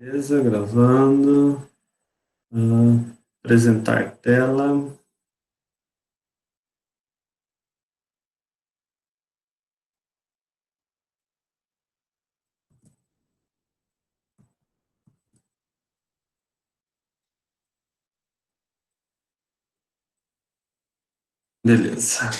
Beleza, gravando. Uh, apresentar tela. Beleza.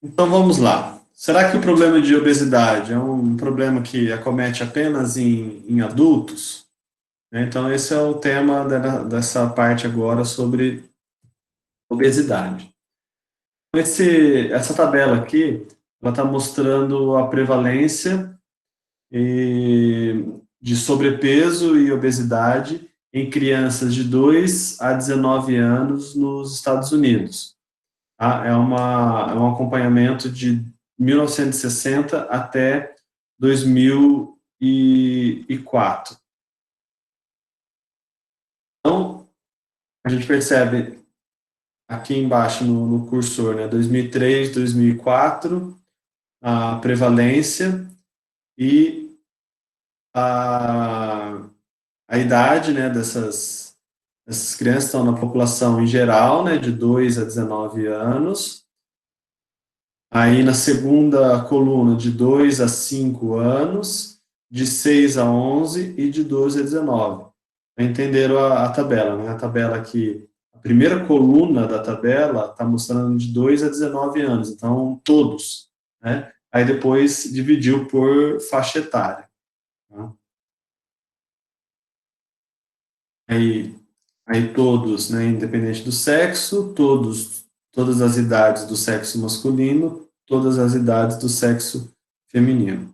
Então vamos lá. Será que o problema de obesidade é um problema que acomete apenas em, em adultos? Então esse é o tema dessa parte agora sobre obesidade. Esse, essa tabela aqui, ela está mostrando a prevalência de sobrepeso e obesidade em crianças de 2 a 19 anos nos Estados Unidos. Tá? É, uma, é um acompanhamento de 1960 até 2004. Então, a gente percebe aqui embaixo no, no cursor, né, 2003, 2004, a prevalência e a a idade né, dessas, dessas crianças estão na população em geral, né, de 2 a 19 anos. Aí na segunda coluna, de 2 a 5 anos, de 6 a 11 e de 12 a 19. Entenderam a, a tabela, né? A tabela aqui, a primeira coluna da tabela está mostrando de 2 a 19 anos, então todos, né? Aí depois dividiu por faixa etária. Tá? aí, aí todos, né, independente do sexo, todos, todas as idades do sexo masculino, todas as idades do sexo feminino.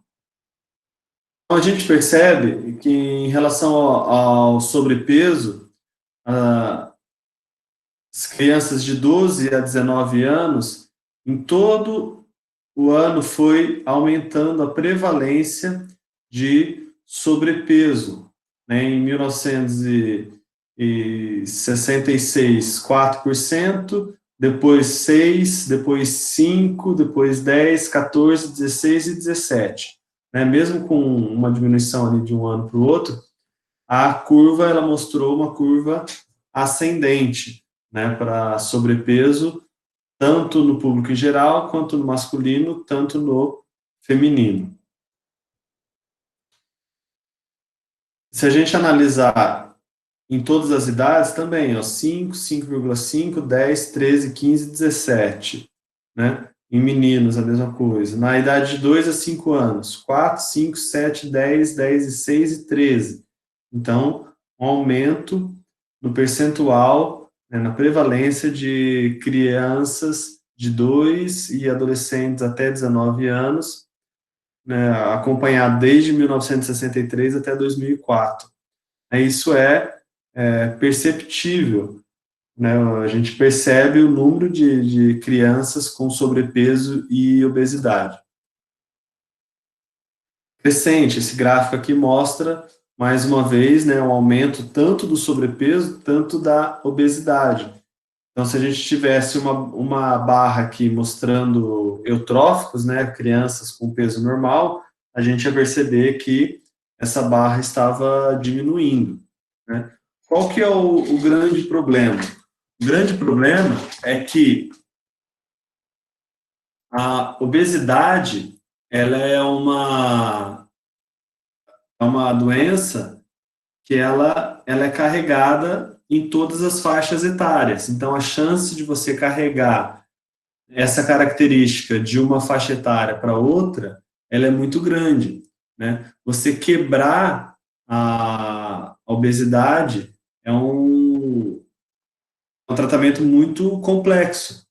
Então, a gente percebe que em relação ao, ao sobrepeso, ah, as crianças de 12 a 19 anos, em todo o ano foi aumentando a prevalência de sobrepeso, né, em 1966, 4%, depois 6, depois 5, depois 10, 14, 16 e 17. Né, mesmo com uma diminuição ali de um ano para o outro, a curva ela mostrou uma curva ascendente né, para sobrepeso, tanto no público em geral, quanto no masculino, tanto no feminino. Se a gente analisar em todas as idades, também, ó, 5, 5,5, 10, 13, 15, 17, né? Em meninos, a mesma coisa. Na idade de 2 a 5 anos, 4, 5, 7, 10, 10 e 6 e 13. Então, um aumento no percentual, né, na prevalência de crianças de 2 e adolescentes até 19 anos né, acompanhado desde 1963 até 2004. É, isso é, é perceptível, né, a gente percebe o número de, de crianças com sobrepeso e obesidade. Crescente, esse gráfico aqui mostra, mais uma vez, né, um aumento tanto do sobrepeso, tanto da obesidade. Então, se a gente tivesse uma, uma barra aqui mostrando eutróficos, né, crianças com peso normal, a gente ia perceber que essa barra estava diminuindo. Né? Qual que é o, o grande problema? O grande problema é que a obesidade ela é uma, é uma doença que ela, ela é carregada em todas as faixas etárias. Então, a chance de você carregar essa característica de uma faixa etária para outra, ela é muito grande. Né? Você quebrar a obesidade é um, um tratamento muito complexo,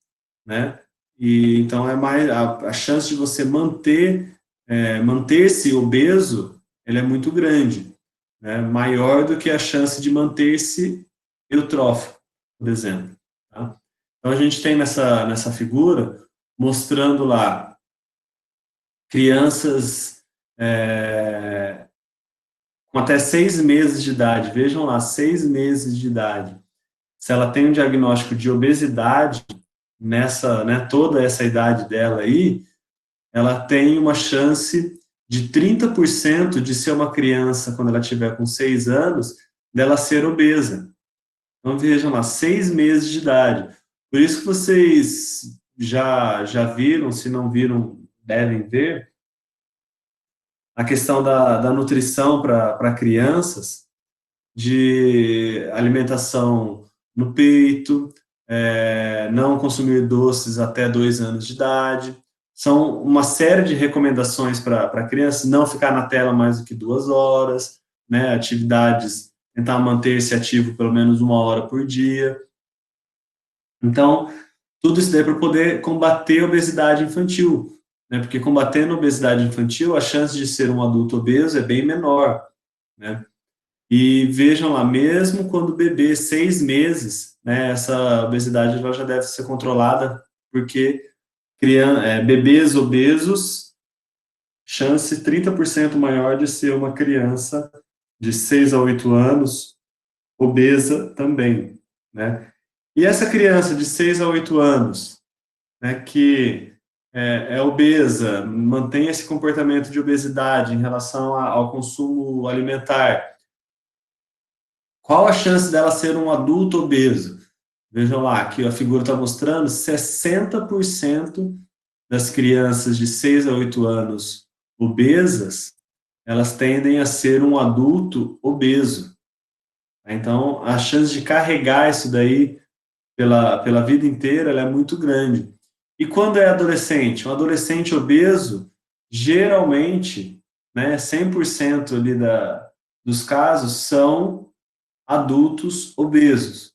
né? E então é mais a, a chance de você manter é, manter-se obeso, ela é muito grande, né? Maior do que a chance de manter-se eutrófico, por exemplo. Tá? Então, a gente tem nessa, nessa figura, mostrando lá crianças é, com até seis meses de idade, vejam lá, seis meses de idade, se ela tem um diagnóstico de obesidade, nessa, né, toda essa idade dela aí, ela tem uma chance de 30% de ser uma criança quando ela tiver com 6 anos, dela ser obesa. Então vejam lá, 6 meses de idade. Por isso que vocês já, já viram, se não viram, devem ver, a questão da, da nutrição para crianças, de alimentação no peito, é, não consumir doces até dois anos de idade. São uma série de recomendações para crianças, não ficar na tela mais do que duas horas, né, atividades, tentar manter-se ativo pelo menos uma hora por dia. Então, tudo isso daí para poder combater a obesidade infantil, né, porque combatendo a obesidade infantil, a chance de ser um adulto obeso é bem menor, né. E vejam lá, mesmo quando bebê, seis meses, né, essa obesidade ela já deve ser controlada, porque criança, é, bebês obesos, chance 30% maior de ser uma criança de 6 a 8 anos, obesa também, né? E essa criança de 6 a 8 anos, né, que é, é obesa, mantém esse comportamento de obesidade em relação a, ao consumo alimentar, qual a chance dela ser um adulto obeso? Vejam lá, aqui a figura está mostrando 60% das crianças de 6 a 8 anos obesas, elas tendem a ser um adulto obeso. Então, a chance de carregar isso daí pela, pela vida inteira é muito grande. E quando é adolescente? Um adolescente obeso, geralmente, né, 100% ali da, dos casos são adultos obesos.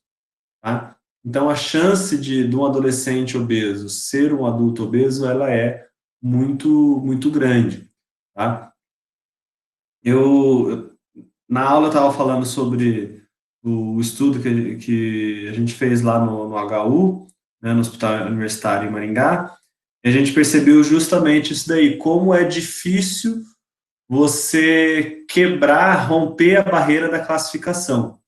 Tá? Então, a chance de, de um adolescente obeso ser um adulto obeso, ela é muito, muito grande. Tá? Eu, na aula, eu estava falando sobre o estudo que, que a gente fez lá no, no HU, né, no Hospital Universitário em Maringá, e a gente percebeu justamente isso daí, como é difícil você quebrar, romper a barreira da classificação.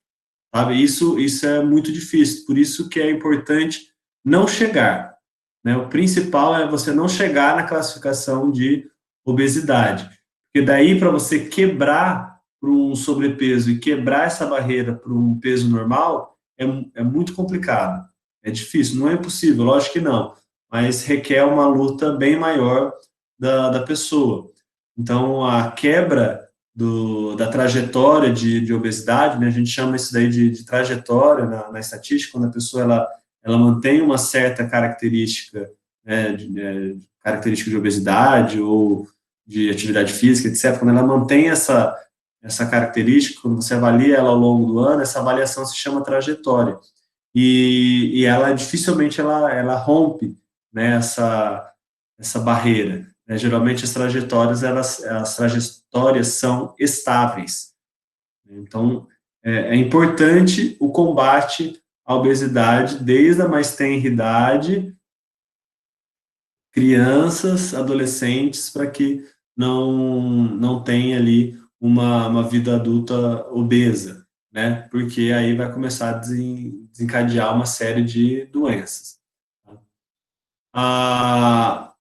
Sabe? Isso, isso é muito difícil, por isso que é importante não chegar. Né? O principal é você não chegar na classificação de obesidade, porque daí para você quebrar para um sobrepeso e quebrar essa barreira para um peso normal é, é muito complicado, é difícil, não é impossível, lógico que não, mas requer uma luta bem maior da, da pessoa. Então, a quebra do, da trajetória de, de, obesidade, né? a gente chama isso daí de, de trajetória na, na, estatística, quando a pessoa ela, ela mantém uma certa característica, né, de, de, característica de obesidade ou de atividade física, etc., quando ela mantém essa, essa característica, quando você avalia ela ao longo do ano, essa avaliação se chama trajetória. E, e ela dificilmente ela, ela rompe né, essa, essa barreira. Né? Geralmente as trajetórias, elas, as trajetórias são estáveis. Então, é, é importante o combate à obesidade desde a mais tenra idade, crianças, adolescentes, para que não, não tenha ali uma, uma vida adulta obesa, né? Porque aí vai começar a desencadear uma série de doenças. Ah,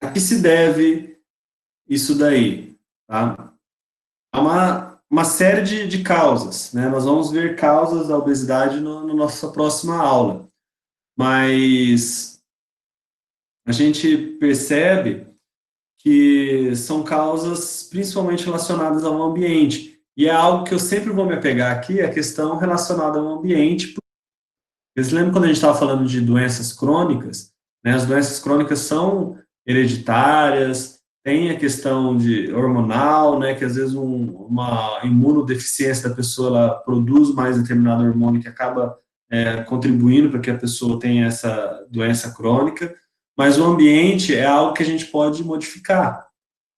a que se deve isso daí? Tá? Há uma, uma série de, de causas, né? Nós vamos ver causas da obesidade no, no nossa próxima aula, mas a gente percebe que são causas principalmente relacionadas ao ambiente. E é algo que eu sempre vou me apegar aqui, a questão relacionada ao ambiente. Vocês lembram quando a gente estava falando de doenças crônicas? Né? As doenças crônicas são hereditárias, tem a questão de hormonal, né, que às vezes um, uma imunodeficiência da pessoa ela produz mais determinado hormônio que acaba é, contribuindo para que a pessoa tenha essa doença crônica, mas o ambiente é algo que a gente pode modificar.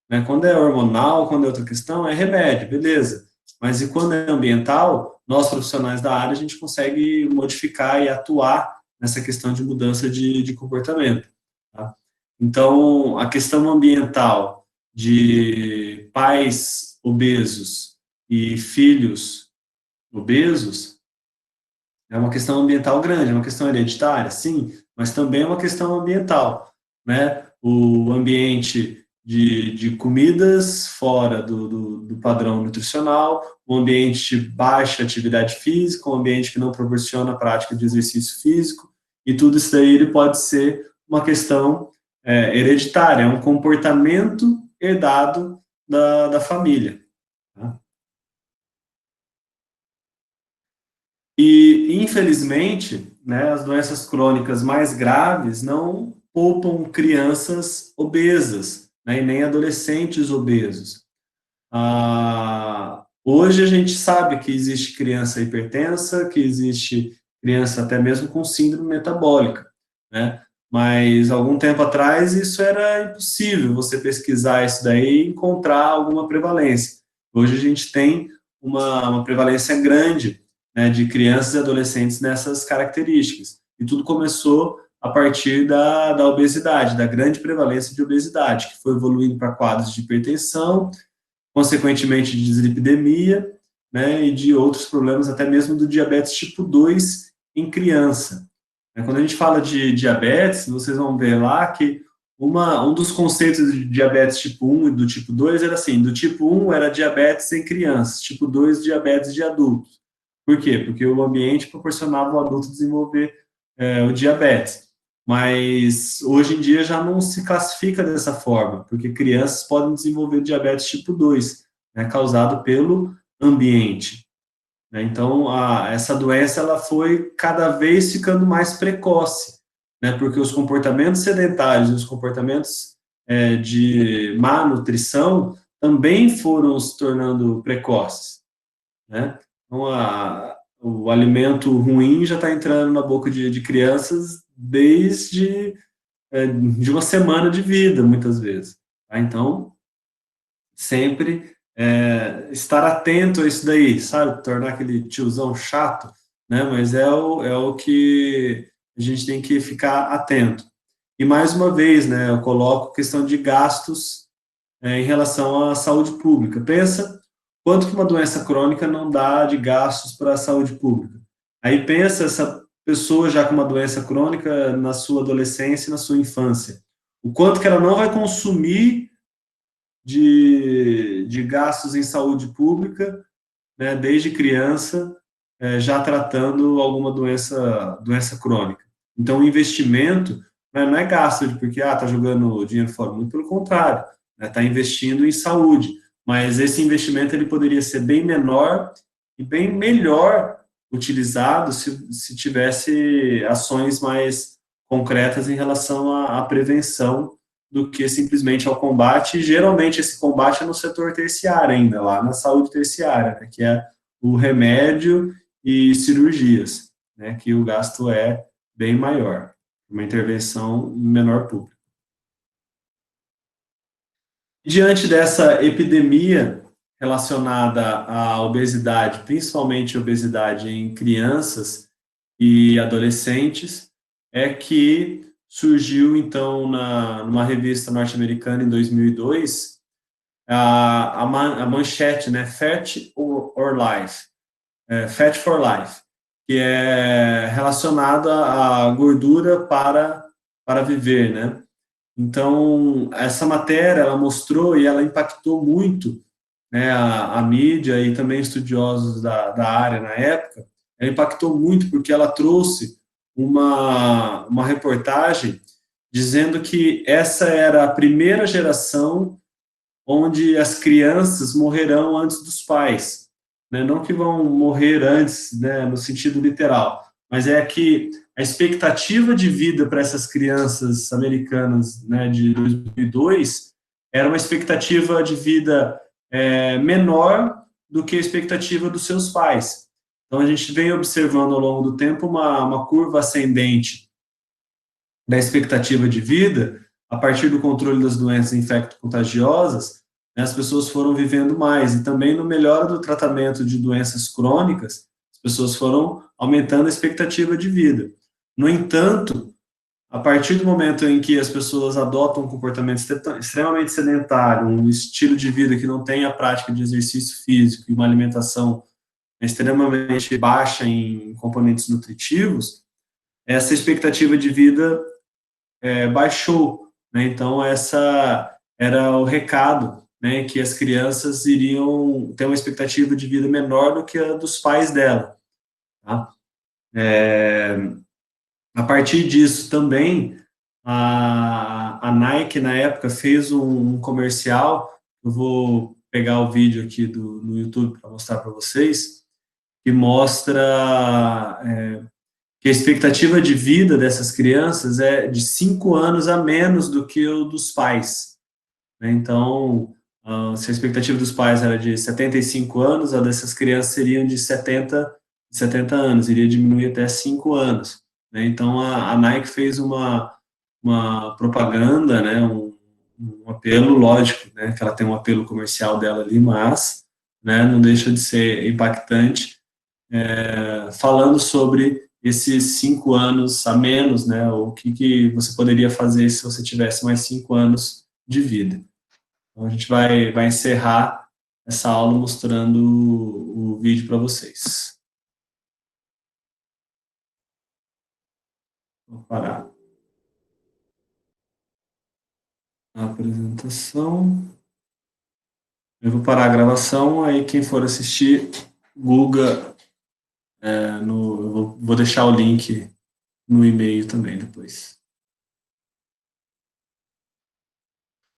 Né? Quando é hormonal, quando é outra questão, é remédio, beleza. Mas e quando é ambiental, nós profissionais da área, a gente consegue modificar e atuar nessa questão de mudança de, de comportamento. Tá? Então, a questão ambiental de pais obesos e filhos obesos é uma questão ambiental grande, é uma questão hereditária, sim, mas também é uma questão ambiental, né? O ambiente de, de comidas fora do, do, do, padrão nutricional, um ambiente de baixa atividade física, um ambiente que não proporciona a prática de exercício físico, e tudo isso daí ele pode ser uma questão é, hereditária, é um comportamento herdado da, da família. Tá? E, infelizmente, né, as doenças crônicas mais graves não poupam crianças obesas, né, e nem adolescentes obesos. Ah, hoje a gente sabe que existe criança hipertensa, que existe criança até mesmo com síndrome metabólica, né? Mas algum tempo atrás isso era impossível você pesquisar isso daí e encontrar alguma prevalência. Hoje a gente tem uma, uma prevalência grande né, de crianças e adolescentes nessas características. E tudo começou a partir da, da obesidade, da grande prevalência de obesidade, que foi evoluindo para quadros de hipertensão, consequentemente de dislipidemia, né, e de outros problemas, até mesmo do diabetes tipo 2 em criança. Quando a gente fala de diabetes, vocês vão ver lá que uma, um dos conceitos de diabetes tipo 1 e do tipo 2 era assim, do tipo 1 era diabetes em crianças, tipo 2 diabetes de adultos. Por quê? Porque o ambiente proporcionava ao adulto desenvolver é, o diabetes mas hoje em dia já não se classifica dessa forma, porque crianças podem desenvolver diabetes tipo 2, né, causado pelo ambiente. Né? Então, a, essa doença ela foi cada vez ficando mais precoce, né, porque os comportamentos sedentários e os comportamentos é, de má nutrição também foram se tornando precoces. Né? Então, a, o alimento ruim já está entrando na boca de, de crianças desde é, de uma semana de vida, muitas vezes. Tá? Então, sempre é, estar atento a isso daí, sabe? Tornar aquele tiozão chato, né? Mas é o, é o que a gente tem que ficar atento. E mais uma vez, né, eu coloco questão de gastos é, em relação à saúde pública. Pensa quanto que uma doença crônica não dá de gastos para a saúde pública. Aí pensa essa pessoa já com uma doença crônica na sua adolescência na sua infância. O quanto que ela não vai consumir de, de gastos em saúde pública, né, desde criança, é, já tratando alguma doença, doença crônica. Então, o investimento né, não é gasto de porque ah, está jogando dinheiro fora, muito pelo contrário, está né, tá investindo em saúde. Mas esse investimento ele poderia ser bem menor e bem melhor utilizado se, se tivesse ações mais concretas em relação à, à, prevenção do que simplesmente ao combate. E, geralmente esse combate é no setor terciário ainda, lá na saúde terciária, né, que é o remédio e cirurgias, né, que o gasto é bem maior, uma intervenção menor pública. Diante dessa epidemia relacionada à obesidade, principalmente obesidade em crianças e adolescentes, é que surgiu, então, na, numa revista norte-americana em 2002, a, a, man, a, manchete, né, Fat or, or Life, é, Fat for Life, que é relacionada à gordura para, para viver, né? Então, essa matéria, ela mostrou e ela impactou muito né, a, a, mídia e também estudiosos da, da área na época, ela impactou muito porque ela trouxe uma, uma reportagem dizendo que essa era a primeira geração onde as crianças morrerão antes dos pais. Né? Não que vão morrer antes, né, no sentido literal, mas é que a expectativa de vida para essas crianças americanas né, de 2002 era uma expectativa de vida é, menor do que a expectativa dos seus pais. Então, a gente vem observando ao longo do tempo uma, uma curva ascendente da expectativa de vida, a partir do controle das doenças infecto-contagiosas, né, as pessoas foram vivendo mais. E também no melhor do tratamento de doenças crônicas, as pessoas foram aumentando a expectativa de vida. No entanto, a partir do momento em que as pessoas adotam um comportamento extremamente sedentário, um estilo de vida que não tem a prática de exercício físico e uma alimentação extremamente baixa em componentes nutritivos, essa expectativa de vida é, baixou. Né? Então, essa, era o recado, né, que as crianças iriam ter uma expectativa de vida menor do que a dos pais dela. Tá? É, a partir disso também, a, a Nike, na época, fez um, um comercial, eu vou pegar o vídeo aqui do, no YouTube para mostrar para vocês, que mostra é, que a expectativa de vida dessas crianças é de cinco anos a menos do que o dos pais. Né? Então, se a expectativa dos pais era de 75 anos, a dessas crianças seriam de 70, 70 anos, iria diminuir até 5 anos. Né? Então, a, a, Nike fez uma, uma propaganda, né? um, um apelo, lógico, né? que ela tem um apelo comercial dela ali, mas né? não deixa de ser impactante, é, falando sobre esses cinco anos a menos, né? O que, que você poderia fazer se você tivesse mais cinco anos de vida. Então, a gente vai, vai encerrar essa aula mostrando o, o vídeo para vocês. Vou parar. A apresentação. Eu vou parar a gravação, aí quem for assistir, Google é, no, eu vou, vou deixar o link no e-mail também depois.